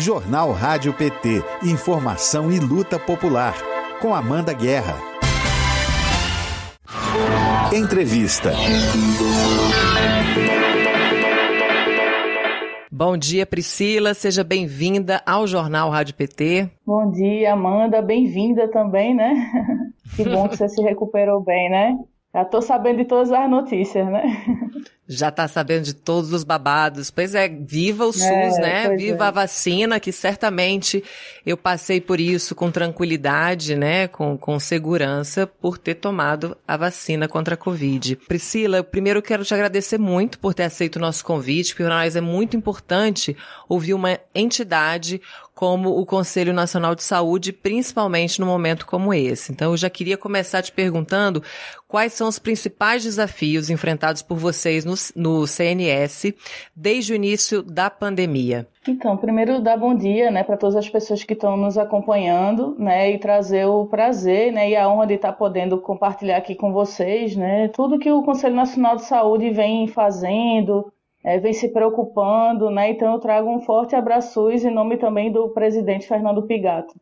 Jornal Rádio PT. Informação e luta popular. Com Amanda Guerra. Entrevista. Bom dia, Priscila. Seja bem-vinda ao Jornal Rádio PT. Bom dia, Amanda. Bem-vinda também, né? Que bom que você se recuperou bem, né? Já tô sabendo de todas as notícias, né? Já tá sabendo de todos os babados. Pois é, viva o SUS, é, né? Viva é. a vacina, que certamente eu passei por isso com tranquilidade, né? Com, com segurança, por ter tomado a vacina contra a Covid. Priscila, eu primeiro quero te agradecer muito por ter aceito o nosso convite, porque para nós é muito importante ouvir uma entidade como o Conselho Nacional de Saúde, principalmente no momento como esse. Então, eu já queria começar te perguntando quais são os principais desafios enfrentados por vocês no, no CNS desde o início da pandemia. Então, primeiro dar bom dia, né, para todas as pessoas que estão nos acompanhando, né, e trazer o prazer, né, e a honra de estar podendo compartilhar aqui com vocês, né, tudo que o Conselho Nacional de Saúde vem fazendo, é, vem se preocupando, né? Então eu trago um forte abraço em nome também do presidente Fernando Pigato,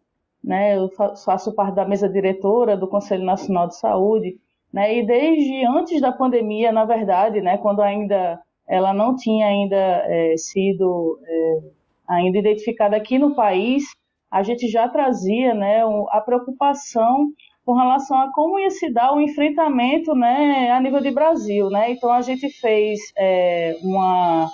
né? Eu faço parte da mesa diretora do Conselho Nacional de Saúde, né? E desde antes da pandemia, na verdade, né? Quando ainda ela não tinha ainda é, sido é, ainda identificada aqui no país, a gente já trazia, né? A preocupação com relação a como ia se dar o enfrentamento né, a nível de Brasil. Né? Então, a gente fez é, uma,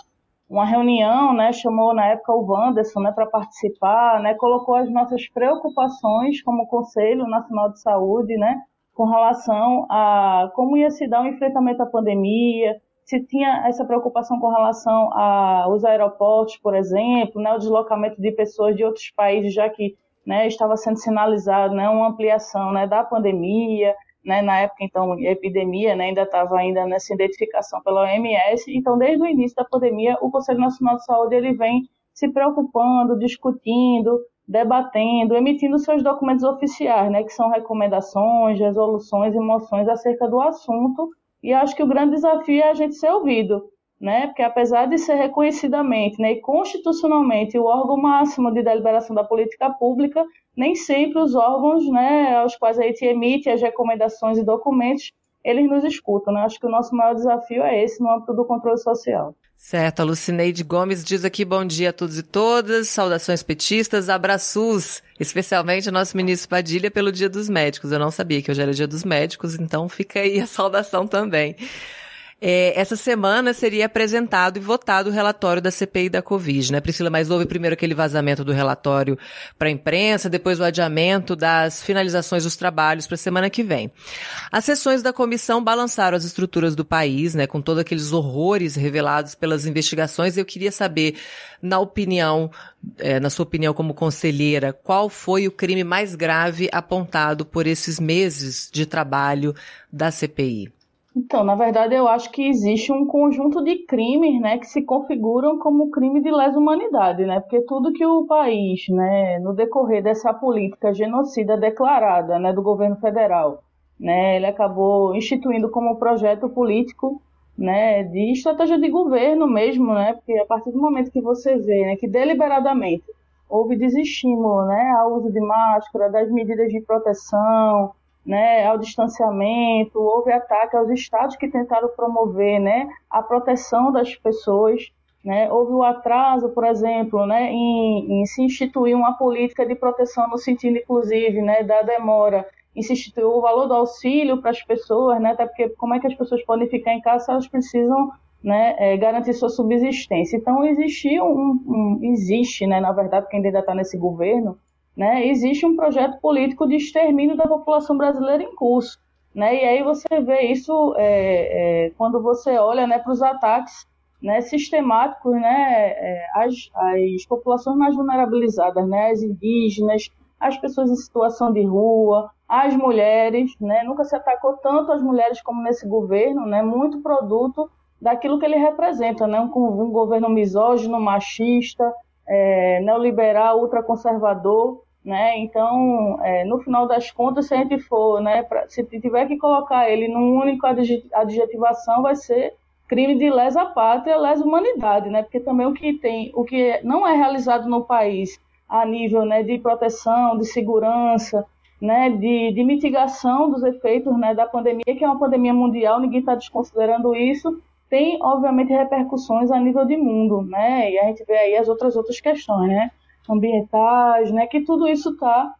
uma reunião, né, chamou na época o Wanderson né, para participar, né, colocou as nossas preocupações como Conselho Nacional de Saúde né, com relação a como ia se dar o enfrentamento à pandemia, se tinha essa preocupação com relação aos aeroportos, por exemplo, né, o deslocamento de pessoas de outros países, já que né, estava sendo sinalizado né, uma ampliação né, da pandemia, né, na época então a epidemia né, ainda estava ainda nessa identificação pela OMS, então desde o início da pandemia o Conselho Nacional de Saúde ele vem se preocupando, discutindo, debatendo, emitindo seus documentos oficiais, né, que são recomendações, resoluções e moções acerca do assunto, e acho que o grande desafio é a gente ser ouvido, né? Porque apesar de ser reconhecidamente né, e constitucionalmente o órgão máximo de deliberação da política pública, nem sempre os órgãos né, aos quais a gente emite as recomendações e documentos, eles nos escutam. Né? Acho que o nosso maior desafio é esse no âmbito do controle social. Certo, a Lucineide Gomes diz aqui bom dia a todos e todas, saudações petistas, abraços, especialmente ao nosso ministro Padilha pelo Dia dos Médicos. Eu não sabia que hoje era Dia dos Médicos, então fica aí a saudação também. É, essa semana seria apresentado e votado o relatório da CPI da Covid, né, Priscila? Mas houve primeiro aquele vazamento do relatório para a imprensa, depois o adiamento das finalizações dos trabalhos para a semana que vem. As sessões da comissão balançaram as estruturas do país, né, com todos aqueles horrores revelados pelas investigações. Eu queria saber, na opinião, é, na sua opinião como conselheira, qual foi o crime mais grave apontado por esses meses de trabalho da CPI? Então, na verdade, eu acho que existe um conjunto de crimes, né, que se configuram como crime de lesa humanidade, né, porque tudo que o país, né, no decorrer dessa política genocida declarada, né, do governo federal, né, ele acabou instituindo como projeto político, né, de estratégia de governo mesmo, né, porque a partir do momento que você vê, né, que deliberadamente houve desestímulo, né, ao uso de máscara, das medidas de proteção, né, ao distanciamento, houve ataque aos estados que tentaram promover né, a proteção das pessoas. Né, houve o atraso, por exemplo, né, em, em, se instituir uma política de proteção no sentido, inclusive, né, da demora em se instituir o valor do auxílio para as pessoas, né, até porque como é que as pessoas podem ficar em casa se elas precisam né, é, garantir sua subsistência. Então, existia um, um existe, né, na verdade, porque ainda está nesse governo, né, existe um projeto político de extermínio da população brasileira em curso. Né, e aí você vê isso é, é, quando você olha né, para os ataques né, sistemáticos né, é, às, populações mais vulnerabilizadas, né, as indígenas, as pessoas em situação de rua, as mulheres. Né, nunca se atacou tanto as mulheres como nesse governo, né, muito produto daquilo que ele representa, né, um, um governo misógino, machista, é, neoliberal, ultraconservador, né? Então, é, no final das contas, se a gente for, né, pra, se tiver que colocar ele num único adjetivação, vai ser crime de lesa pátria, lesa humanidade, né? Porque também o que tem, o que não é realizado no país a nível né, de proteção, de segurança, né, de, de mitigação dos efeitos né, da pandemia, que é uma pandemia mundial, ninguém está desconsiderando isso, tem, obviamente, repercussões a nível de mundo, né, e a gente vê aí as outras outras questões, né, ambientais, né, que tudo isso está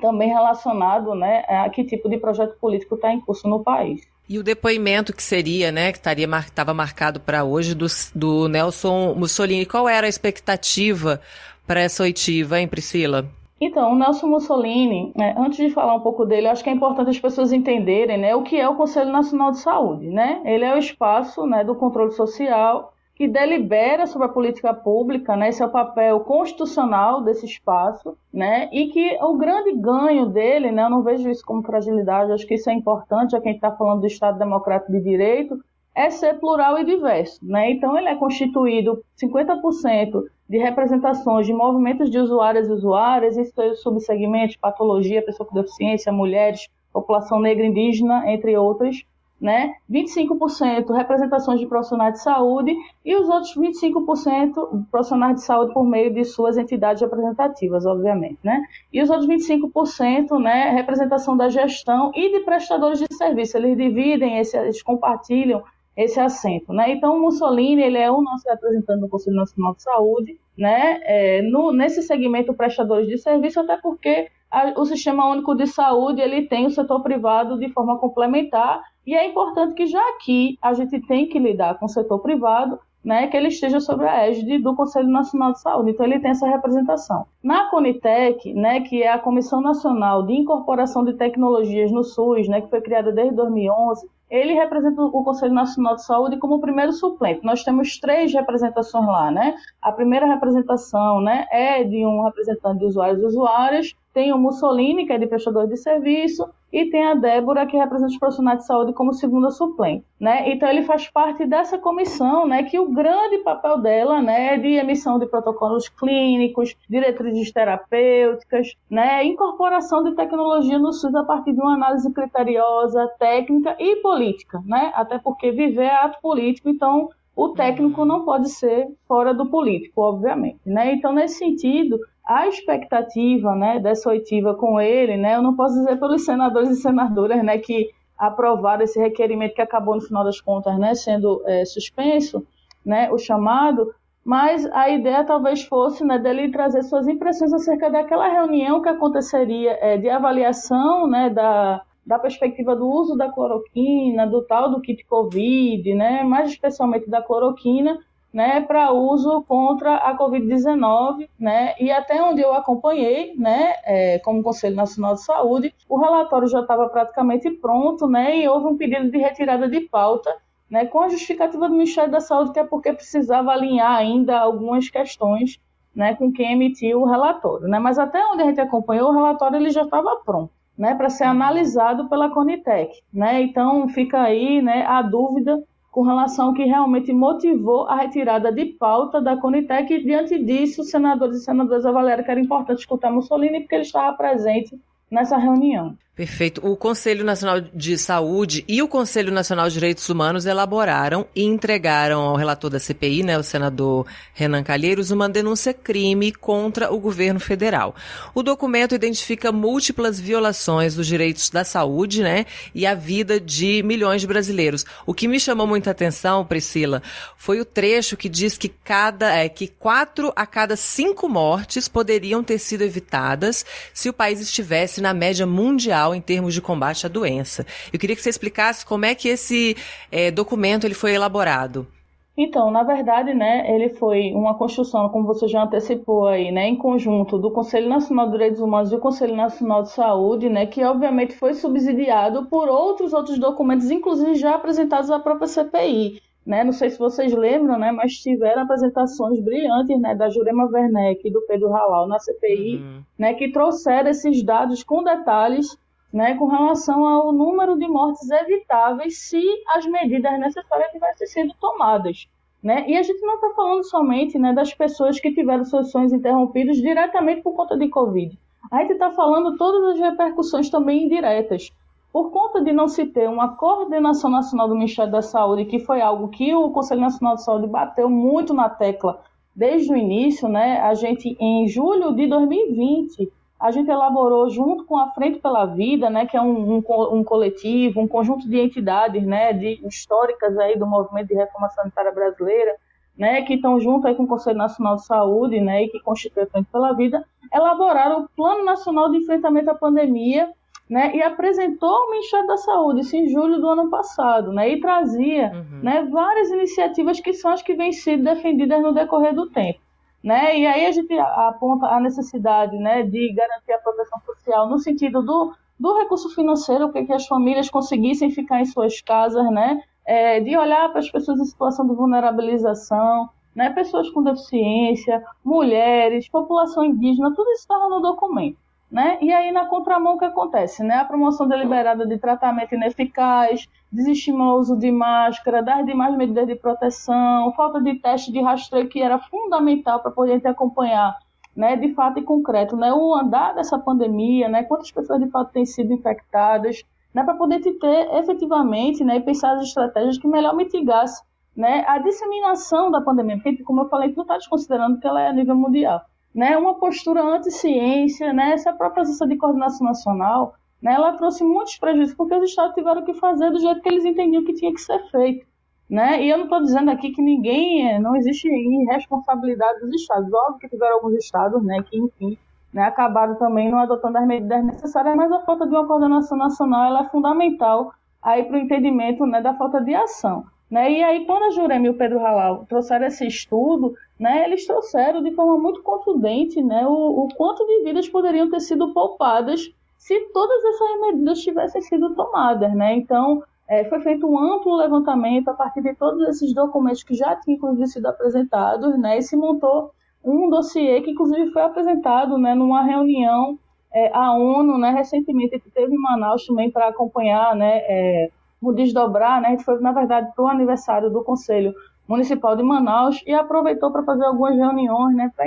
também relacionado, né, a que tipo de projeto político está em curso no país. E o depoimento que seria, né, que estaria estava marcado para hoje do, do Nelson Mussolini, qual era a expectativa para essa oitiva, hein, Priscila? Então, o Nelson Mussolini, né, antes de falar um pouco dele, acho que é importante as pessoas entenderem né, o que é o Conselho Nacional de Saúde. Né? Ele é o espaço né, do controle social que delibera sobre a política pública, né? esse é o papel constitucional desse espaço, né? e que o grande ganho dele, né? eu não vejo isso como fragilidade, acho que isso é importante, a gente está falando do Estado Democrático de Direito, é ser plural e diverso. Né? Então, ele é constituído 50% de representações de movimentos de usuários e usuárias, isso é subsegmentos, patologia, pessoa com deficiência, mulheres, população negra indígena, entre outras, né? 25% representações de profissionais de saúde e os outros 25% profissionais de saúde por meio de suas entidades representativas, obviamente, né? E os outros 25%, né, representação da gestão e de prestadores de serviço. Eles dividem, eles compartilham esse assento, né? Então, Mussolini, ele é o nosso representante do Conselho Nacional de Saúde, né? É, no, nesse segmento prestadores de serviço, até porque a, o Sistema Único de Saúde, ele tem o setor privado de forma complementar, e é importante que já aqui a gente tem que lidar com o setor privado, né, que ele esteja sobre a égide do Conselho Nacional de Saúde. Então, ele tem essa representação. Na Conitec, né, que é a Comissão Nacional de Incorporação de Tecnologias no SUS, né, que foi criada desde 2011, ele representa o Conselho Nacional de Saúde como o primeiro suplente. Nós temos três representações lá, né? A primeira representação, né, é de um representante de usuários e usuárias, tem o Mussolini, que é de prestador de serviço, e tem a Débora, que representa os profissionais de saúde como segunda suplente, né? Então ele faz parte dessa comissão, né, que o grande papel dela, né, é de emissão de protocolos clínicos, diretrizes terapêuticas, né, incorporação de tecnologia no SUS a partir de uma análise criteriosa, técnica e política, né? Até porque viver é ato político, então o técnico não pode ser fora do político, obviamente, né? Então nesse sentido, a expectativa né, dessa oitiva com ele, né, eu não posso dizer pelos senadores e senadoras né, que aprovaram esse requerimento que acabou, no final das contas, né, sendo é, suspenso, né, o chamado, mas a ideia talvez fosse né, dele trazer suas impressões acerca daquela reunião que aconteceria é, de avaliação né, da, da perspectiva do uso da cloroquina, do tal do kit Covid, né, mais especialmente da cloroquina, né, para uso contra a Covid-19, né, e até onde eu acompanhei, né, é, como Conselho Nacional de Saúde, o relatório já estava praticamente pronto, né, e houve um pedido de retirada de pauta, né, com a justificativa do Ministério da Saúde, que é porque precisava alinhar ainda algumas questões, né, com quem emitiu o relatório, né, mas até onde a gente acompanhou, o relatório ele já estava pronto, né, para ser analisado pela Conitec, né, então fica aí, né, a dúvida com relação ao que realmente motivou a retirada de pauta da Conitec. E, diante disso, senadores e senadoras avaliaram que era importante escutar Mussolini porque ele estava presente nessa reunião. Perfeito. O Conselho Nacional de Saúde e o Conselho Nacional de Direitos Humanos elaboraram e entregaram ao relator da CPI, né, o senador Renan Calheiros, uma denúncia crime contra o governo federal. O documento identifica múltiplas violações dos direitos da saúde, né, e a vida de milhões de brasileiros. O que me chamou muita atenção, Priscila, foi o trecho que diz que cada, é, que quatro a cada cinco mortes poderiam ter sido evitadas se o país estivesse na média mundial em termos de combate à doença. Eu queria que você explicasse como é que esse é, documento ele foi elaborado. Então, na verdade, né, ele foi uma construção, como você já antecipou aí, né, em conjunto do Conselho Nacional de Direitos Humanos e do Conselho Nacional de Saúde, né, que obviamente foi subsidiado por outros outros documentos, inclusive já apresentados à própria CPI. Né? Não sei se vocês lembram, né? mas tiveram apresentações brilhantes né? da Jurema Werneck e do Pedro Halal na CPI, uhum. né? que trouxeram esses dados com detalhes né, com relação ao número de mortes evitáveis se as medidas necessárias tivessem sido tomadas. Né? E a gente não está falando somente né, das pessoas que tiveram seus sonhos interrompidos diretamente por conta de Covid. A gente está falando todas as repercussões também indiretas. Por conta de não se ter uma coordenação nacional do Ministério da Saúde, que foi algo que o Conselho Nacional de Saúde bateu muito na tecla desde o início, né? A gente, em julho de 2020, a gente elaborou junto com a Frente pela Vida, né, que é um, um, um, coletivo, um conjunto de entidades, né, de históricas aí do movimento de reforma sanitária brasileira, né, que estão junto aí com o Conselho Nacional de Saúde, né, e que constitui a Frente pela Vida, elaboraram o Plano Nacional de Enfrentamento à Pandemia, né, e apresentou ao Ministério da Saúde isso em julho do ano passado, né, e trazia, uhum. né, várias iniciativas que são as que vêm sendo defendidas no decorrer do tempo. Né? E aí a gente aponta a necessidade né, de garantir a proteção social no sentido do, do recurso financeiro, para que as famílias conseguissem ficar em suas casas, né? É, de olhar para as pessoas em situação de vulnerabilização, né, pessoas com deficiência, mulheres, população indígena, tudo isso estava no documento. Né? E aí, na contramão, o que acontece? Né? A promoção deliberada de tratamento ineficaz, desestímulo ao uso de máscara, das demais medidas de proteção, falta de teste de rastreio, que era fundamental para poder acompanhar né, de fato e concreto, né, o andar dessa pandemia, né, quantas pessoas de fato têm sido infectadas, né, para poder ter efetivamente né, e pensar as estratégias que melhor mitigassem né, a disseminação da pandemia, porque, como eu falei, não está desconsiderando que ela é a nível mundial. Né, uma postura anti-ciência, né, essa própria agência de coordenação nacional, né, ela trouxe muitos prejuízos, porque os estados tiveram que fazer do jeito que eles entendiam que tinha que ser feito. Né? E eu não estou dizendo aqui que ninguém, não existe irresponsabilidade dos estados. Óbvio que tiveram alguns estados né, que, enfim, né, acabaram também não adotando as medidas necessárias, mas a falta de uma coordenação nacional ela é fundamental para o entendimento né, da falta de ação. Né? E aí, quando a Jurema e o Pedro Halal trouxeram esse estudo, né, eles trouxeram de forma muito contundente né, o, o quanto de vidas poderiam ter sido poupadas se todas essas medidas tivessem sido tomadas. Né? Então, é, foi feito um amplo levantamento a partir de todos esses documentos que já tinham inclusive sido apresentados, né, e se montou um dossiê que inclusive foi apresentado né, numa reunião é, a ONU, né, recentemente que teve em Manaus também para acompanhar, né, é, desdobrar, né, a gente foi na verdade para o aniversário do Conselho Municipal de Manaus e aproveitou para fazer algumas reuniões, né, para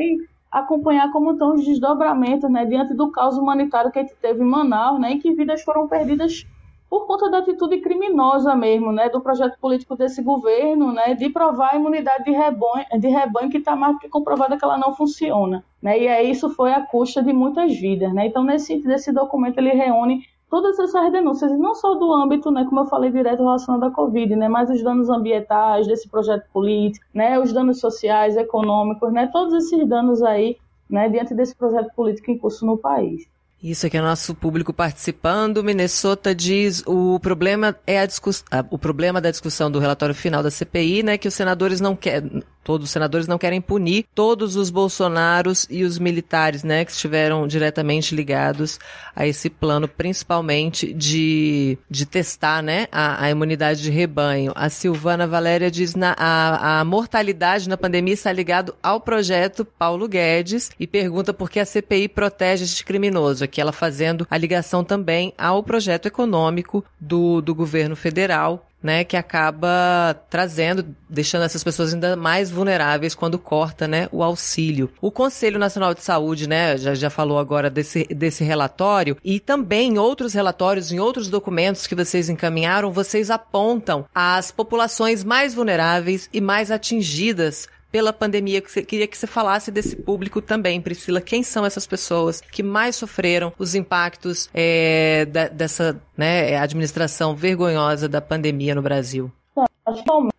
acompanhar como estão os desdobramentos, né, diante do caos humanitário que a gente teve em Manaus, né, e que vidas foram perdidas por conta da atitude criminosa mesmo, né, do projeto político desse governo, né, de provar a imunidade de rebanho, de rebanho que está mais que comprovada que ela não funciona, né, e aí isso foi a custa de muitas vidas, né, então nesse desse documento ele reúne todas essas denúncias, e não só do âmbito, né, como eu falei, direto relacionado à Covid, né, mas os danos ambientais desse projeto político, né, os danos sociais, econômicos, né, todos esses danos aí, né, diante desse projeto político em curso no país. Isso aqui é nosso público participando. Minnesota diz o problema é a discussão, o problema da discussão do relatório final da CPI, né, que os senadores não querem, todos os senadores não querem punir todos os bolsonaros e os militares, né, que estiveram diretamente ligados a esse plano, principalmente de, de testar, né, a, a imunidade de rebanho. A Silvana Valéria diz na, a, a mortalidade na pandemia está ligado ao projeto Paulo Guedes e pergunta por que a CPI protege este criminoso. Aqui ela fazendo a ligação também ao projeto econômico do, do governo federal né, que acaba trazendo, deixando essas pessoas ainda mais vulneráveis quando corta, né, o auxílio. O Conselho Nacional de Saúde, né, já, já falou agora desse, desse relatório e também em outros relatórios, em outros documentos que vocês encaminharam, vocês apontam as populações mais vulneráveis e mais atingidas pela pandemia. Queria que você falasse desse público também, Priscila. Quem são essas pessoas que mais sofreram os impactos é, da, dessa né, administração vergonhosa da pandemia no Brasil?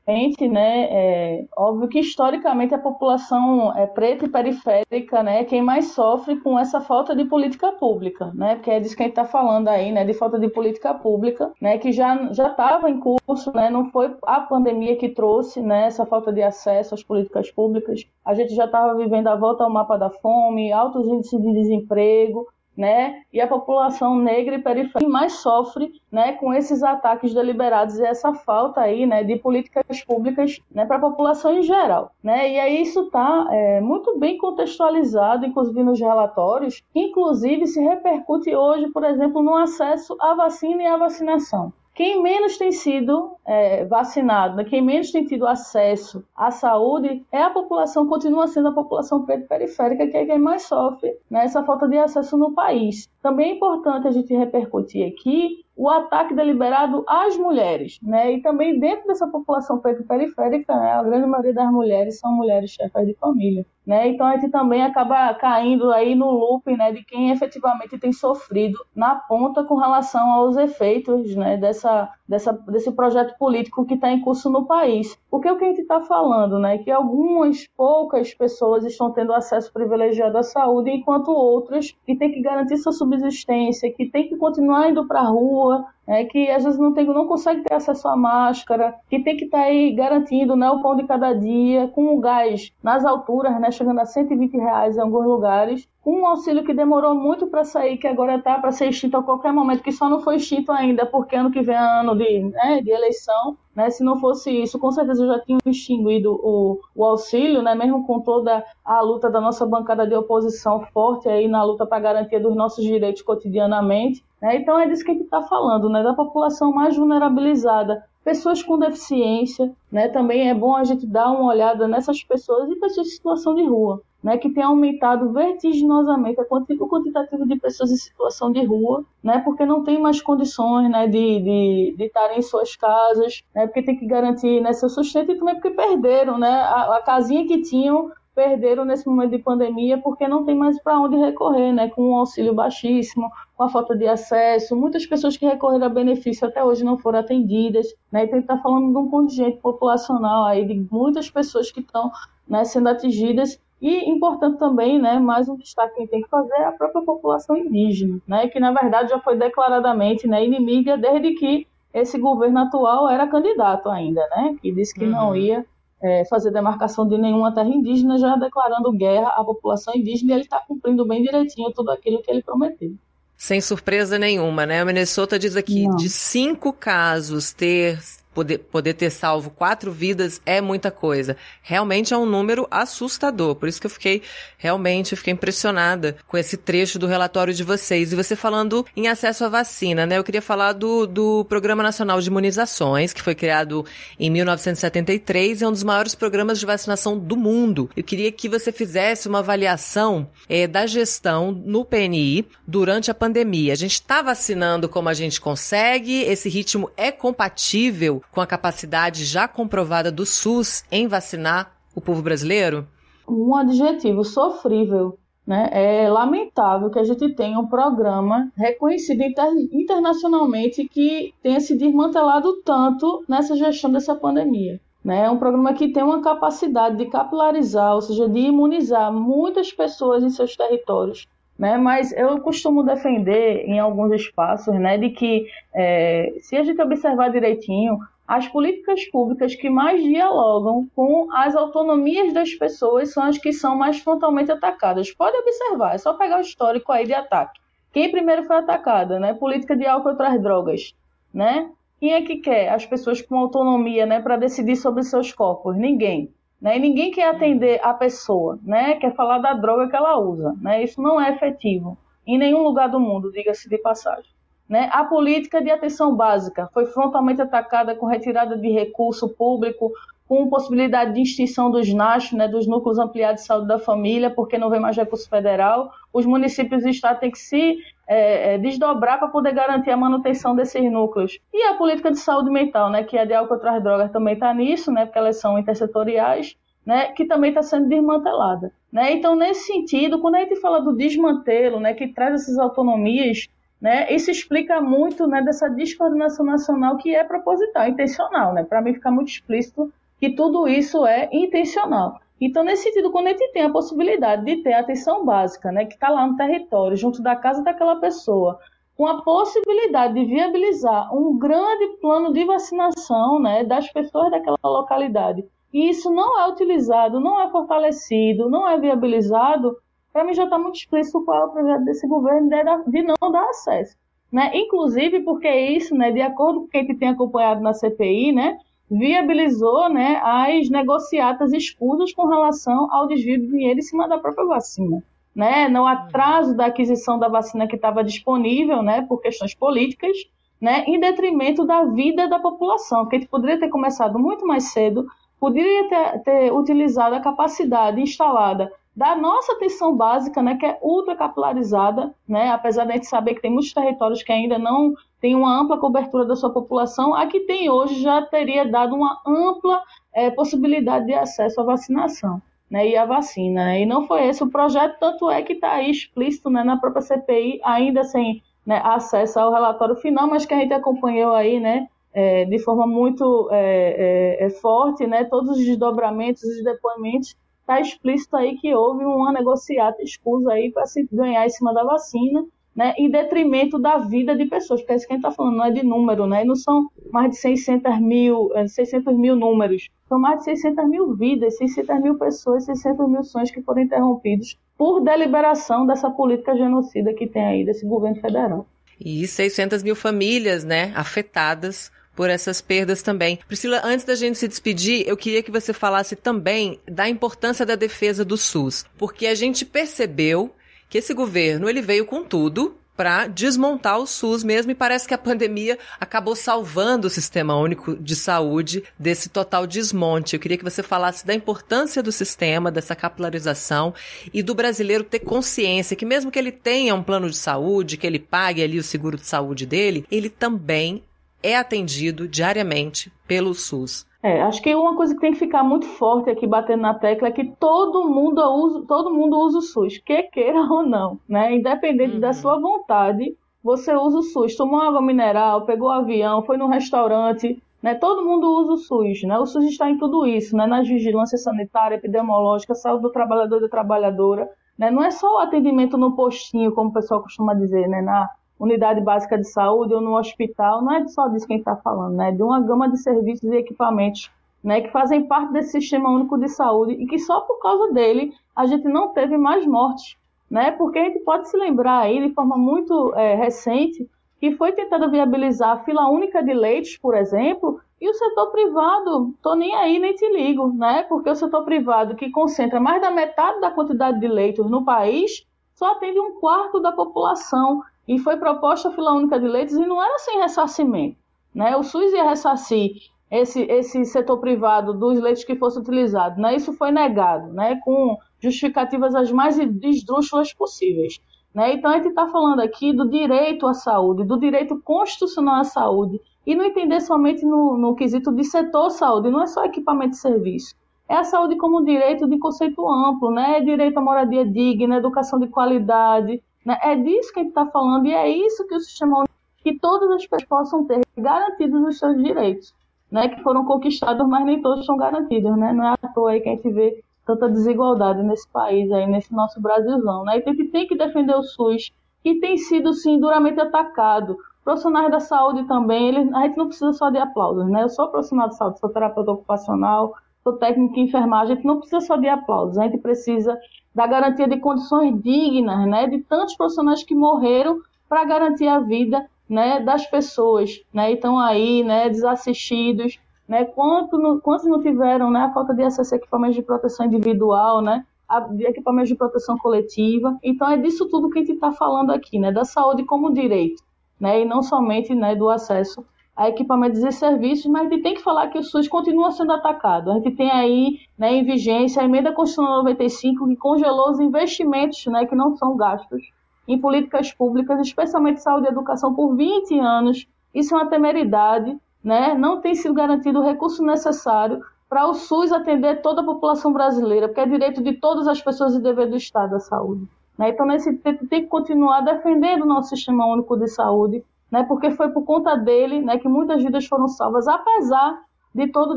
Atualmente, né, é óbvio que historicamente a população é preta e periférica, né, quem mais sofre com essa falta de política pública, né, porque é disso que a gente está falando aí, né, de falta de política pública, né, que já já estava em curso, né, não foi a pandemia que trouxe, né, essa falta de acesso às políticas públicas, a gente já estava vivendo a volta ao mapa da fome, altos índices de desemprego, né? E a população negra e periférica mais sofre, né, com esses ataques deliberados e essa falta aí, né, de políticas públicas, né, para a população em geral, né? E aí isso está é, muito bem contextualizado, inclusive nos relatórios, que inclusive se repercute hoje, por exemplo, no acesso à vacina e à vacinação. Quem menos tem sido é, vacinado, né, quem menos tem tido acesso à saúde, é a população, continua sendo a população periférica, que é quem mais sofre né, falta de acesso no país. Também é importante a gente repercutir aqui o ataque deliberado às mulheres, né? E também dentro dessa população periférica, né, a grande maioria das mulheres são mulheres chefes de família. Né? Então a gente também acaba caindo aí no loop né, de quem efetivamente tem sofrido na ponta com relação aos efeitos né, dessa, dessa, desse projeto político que está em curso no país. Porque o que a gente está falando, né, que algumas poucas pessoas estão tendo acesso privilegiado à saúde, enquanto outras que têm que garantir sua subsistência, que têm que continuar indo para a rua, é, que às vezes não, tem, não consegue ter acesso à máscara, que tem que estar tá aí garantindo né, o pão de cada dia, com o gás nas alturas, né, chegando a 120 reais em alguns lugares, um auxílio que demorou muito para sair, que agora está para ser extinto a qualquer momento, que só não foi extinto ainda, porque ano que vem é ano de, né, de eleição. Né, se não fosse isso, com certeza eu já tinha extinguido o, o auxílio, né, mesmo com toda a luta da nossa bancada de oposição forte aí na luta para a garantia dos nossos direitos cotidianamente. Né? Então é disso que a gente está falando, né? da população mais vulnerabilizada, pessoas com deficiência, né? também é bom a gente dar uma olhada nessas pessoas e pessoas em situação de rua, né? que tem aumentado vertiginosamente o quantitativo de pessoas em situação de rua, né? porque não tem mais condições né? de, de, de estarem em suas casas, né? porque tem que garantir né? seu sustento e também porque perderam né? a, a casinha que tinham perderam nesse momento de pandemia porque não tem mais para onde recorrer, né? Com um auxílio baixíssimo, com a falta de acesso, muitas pessoas que recorreram a benefício até hoje não foram atendidas, né? Então, está falando de um contingente populacional aí de muitas pessoas que estão né, sendo atingidas e importante também, né, mais um destaque que tem que fazer é a própria população indígena, né, que na verdade já foi declaradamente né, inimiga desde que esse governo atual era candidato ainda, né, que disse que uhum. não ia é, fazer demarcação de nenhuma terra indígena, já declarando guerra à população indígena, e ele está cumprindo bem direitinho tudo aquilo que ele prometeu. Sem surpresa nenhuma, né? O Minnesota diz aqui, Não. de cinco casos ter poder, poder ter salvo quatro vidas é muita coisa. Realmente é um número assustador. Por isso que eu fiquei, realmente, fiquei impressionada com esse trecho do relatório de vocês. E você falando em acesso à vacina, né? Eu queria falar do, do Programa Nacional de Imunizações, que foi criado em 1973 e é um dos maiores programas de vacinação do mundo. Eu queria que você fizesse uma avaliação é, da gestão no PNI durante a pandemia. A gente está vacinando como a gente consegue? Esse ritmo é compatível com a capacidade já comprovada do SUS em vacinar o povo brasileiro? Um adjetivo sofrível. Né? É lamentável que a gente tenha um programa reconhecido inter internacionalmente que tenha se desmantelado tanto nessa gestão dessa pandemia. Né? É um programa que tem uma capacidade de capilarizar, ou seja, de imunizar muitas pessoas em seus territórios. Né? Mas eu costumo defender em alguns espaços né, de que, é, se a gente observar direitinho, as políticas públicas que mais dialogam com as autonomias das pessoas são as que são mais frontalmente atacadas. Pode observar, é só pegar o histórico aí de ataque. Quem primeiro foi atacada, né? Política de álcool contra as drogas, né? Quem é que quer as pessoas com autonomia, né, para decidir sobre seus corpos? Ninguém, né? E ninguém quer atender a pessoa, né? Quer falar da droga que ela usa, né? Isso não é efetivo em nenhum lugar do mundo, diga-se de passagem. Né? A política de atenção básica foi frontalmente atacada com retirada de recurso público, com possibilidade de extinção dos NASH, né, dos Núcleos Ampliados de Saúde da Família, porque não vem mais recurso federal. Os municípios e estados têm que se é, é, desdobrar para poder garantir a manutenção desses núcleos. E a política de saúde mental, né, que é de álcool as drogas, também está nisso, né, porque elas são intersetoriais, né, que também está sendo desmantelada. Né? Então, nesse sentido, quando a gente fala do desmantelo, né, que traz essas autonomias né? Isso explica muito né, dessa descoordenação nacional que é proposital, intencional. Né? Para mim fica muito explícito que tudo isso é intencional. Então, nesse sentido, quando a gente tem a possibilidade de ter atenção básica, né, que está lá no território, junto da casa daquela pessoa, com a possibilidade de viabilizar um grande plano de vacinação né, das pessoas daquela localidade, e isso não é utilizado, não é fortalecido, não é viabilizado, para mim já está muito explícito qual é o projeto desse governo de, não dar acesso. Né? Inclusive porque isso, né, de acordo com o que a gente tem acompanhado na CPI, né, viabilizou né, as negociatas escusas com relação ao desvio de dinheiro em cima da própria vacina. Né, no atraso da aquisição da vacina que estava disponível, né, por questões políticas, né, em detrimento da vida da população, que a gente poderia ter começado muito mais cedo, poderia ter, ter utilizado a capacidade instalada da nossa atenção básica, né, que é ultra capilarizada, né, apesar de a gente saber que tem muitos territórios que ainda não têm uma ampla cobertura da sua população, a que tem hoje já teria dado uma ampla é, possibilidade de acesso à vacinação. Né, e a vacina. Né? E não foi esse o projeto, tanto é que está aí explícito né, na própria CPI, ainda sem né, acesso ao relatório final, mas que a gente acompanhou aí, né, é, de forma muito é, é, é forte, né, todos os desdobramentos, os depoimentos está explícito aí que houve uma negociata escusa aí para se ganhar em cima da vacina, né, em detrimento da vida de pessoas, porque é isso que a gente está falando, não é de número, né, não são mais de 600 mil, 600 é, mil números, são mais de 600 mil vidas, 600 mil pessoas, 600 mil sonhos que foram interrompidos por deliberação dessa política genocida que tem aí, desse governo federal. E 600 mil famílias, né, afetadas por essas perdas também. Priscila, antes da gente se despedir, eu queria que você falasse também da importância da defesa do SUS, porque a gente percebeu que esse governo ele veio com tudo para desmontar o SUS mesmo e parece que a pandemia acabou salvando o sistema único de saúde desse total desmonte. Eu queria que você falasse da importância do sistema, dessa capilarização e do brasileiro ter consciência que mesmo que ele tenha um plano de saúde, que ele pague ali o seguro de saúde dele, ele também é atendido diariamente pelo SUS. É, acho que uma coisa que tem que ficar muito forte aqui batendo na tecla é que todo mundo usa, todo mundo usa o SUS, quer queira ou não, né? Independente uhum. da sua vontade, você usa o SUS. Tomou água mineral, pegou um avião, foi no restaurante, né? Todo mundo usa o SUS, né? O SUS está em tudo isso, né? Na vigilância sanitária, epidemiológica, saúde do trabalhador e da trabalhadora, né? Não é só o atendimento no postinho, como o pessoal costuma dizer, né? Na, unidade básica de saúde ou no hospital, não é só disso que a gente está falando, né? De uma gama de serviços e equipamentos né, que fazem parte desse sistema único de saúde e que só por causa dele a gente não teve mais mortes, né? Porque a gente pode se lembrar aí de forma muito é, recente que foi tentado viabilizar a fila única de leitos, por exemplo, e o setor privado, tô nem aí nem te ligo, né? Porque o setor privado que concentra mais da metade da quantidade de leitos no país só atende um quarto da população e foi proposta a fila única de leitos e não era sem ressarcimento. Né? O SUS ia ressarcir esse, esse setor privado dos leitos que fosse utilizado. Né? Isso foi negado, né? com justificativas as mais esdrúxulas possíveis. Né? Então, a gente está falando aqui do direito à saúde, do direito constitucional à saúde, e não entender somente no, no quesito de setor saúde, não é só equipamento de serviço. É a saúde como direito de conceito amplo, né? É direito à moradia digna, educação de qualidade, né? É disso que a gente está falando e é isso que o sistema que todas as pessoas possam ter garantidos os seus direitos, né? Que foram conquistados, mas nem todos são garantidos, né? Não é à toa aí que a gente vê tanta desigualdade nesse país aí, nesse nosso Brasilzão, né? Então a gente tem que defender o SUS, que tem sido, sim, duramente atacado. Profissionais da saúde também, eles, a gente não precisa só de aplausos, né? Eu sou profissional de saúde, sou terapeuta ocupacional, sou técnico em enfermagem, a gente não precisa só de aplausos, a gente precisa da garantia de condições dignas, né, de tantos profissionais que morreram para garantir a vida, né, das pessoas, né, e estão aí, né, desassistidos, né, quanto no, quantos não tiveram, né, a falta de acesso a equipamentos de proteção individual, né, a, de equipamentos de proteção coletiva. Então é disso tudo que a gente está falando aqui, né, da saúde como direito, né, e não somente, né, do acesso a equipamentos e serviços, mas a gente tem que falar que o SUS continua sendo atacado. A gente tem aí né, em vigência a emenda constitucional 95 que congelou os investimentos né, que não são gastos em políticas públicas, especialmente saúde e educação, por 20 anos. Isso é uma temeridade, né? não tem sido garantido o recurso necessário para o SUS atender toda a população brasileira, porque é direito de todas as pessoas e dever do Estado a saúde. Né? Então, nesse, tem que continuar defendendo o nosso sistema único de saúde, né, porque foi por conta dele né, que muitas vidas foram salvas, apesar de todo o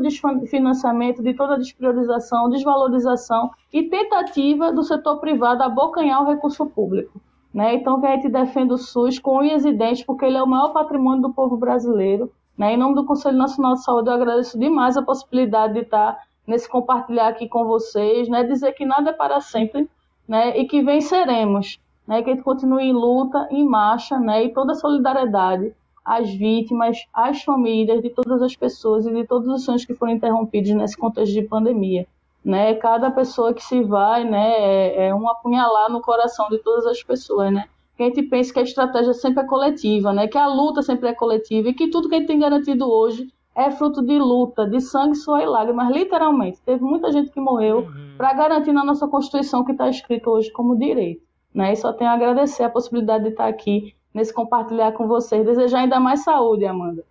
desfinanciamento, de toda a despriorização, desvalorização e tentativa do setor privado abocanhar o recurso público. Né? Então, que a gente defende o SUS com unhas e dentes, porque ele é o maior patrimônio do povo brasileiro. Né? Em nome do Conselho Nacional de Saúde, eu agradeço demais a possibilidade de estar nesse compartilhar aqui com vocês, né? dizer que nada é para sempre né? e que venceremos né, que a gente continue em luta, em marcha, né, e toda a solidariedade às vítimas, às famílias de todas as pessoas e de todos os sonhos que foram interrompidos nesse contexto de pandemia. Né, cada pessoa que se vai né, é, é um apunhalar no coração de todas as pessoas. Né? Que a gente pensa que a estratégia sempre é coletiva, né, que a luta sempre é coletiva e que tudo que a gente tem garantido hoje é fruto de luta, de sangue, suor e lágrimas, literalmente. Teve muita gente que morreu uhum. para garantir na nossa Constituição que está escrito hoje como direito. Né? E só tenho a agradecer a possibilidade de estar aqui nesse compartilhar com vocês. Desejar ainda mais saúde, Amanda.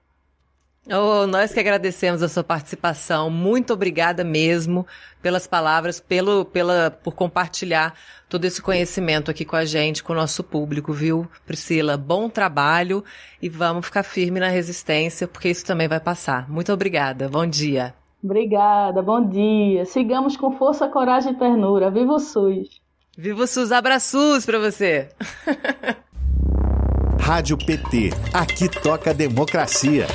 Oh, nós que agradecemos a sua participação. Muito obrigada mesmo pelas palavras, pelo, pela, por compartilhar todo esse conhecimento aqui com a gente, com o nosso público, viu, Priscila? Bom trabalho e vamos ficar firme na resistência, porque isso também vai passar. Muito obrigada. Bom dia. Obrigada, bom dia. Sigamos com força, coragem e ternura. Viva o SUS! Viva SUS! Abraços para você! Rádio PT. Aqui toca democracia.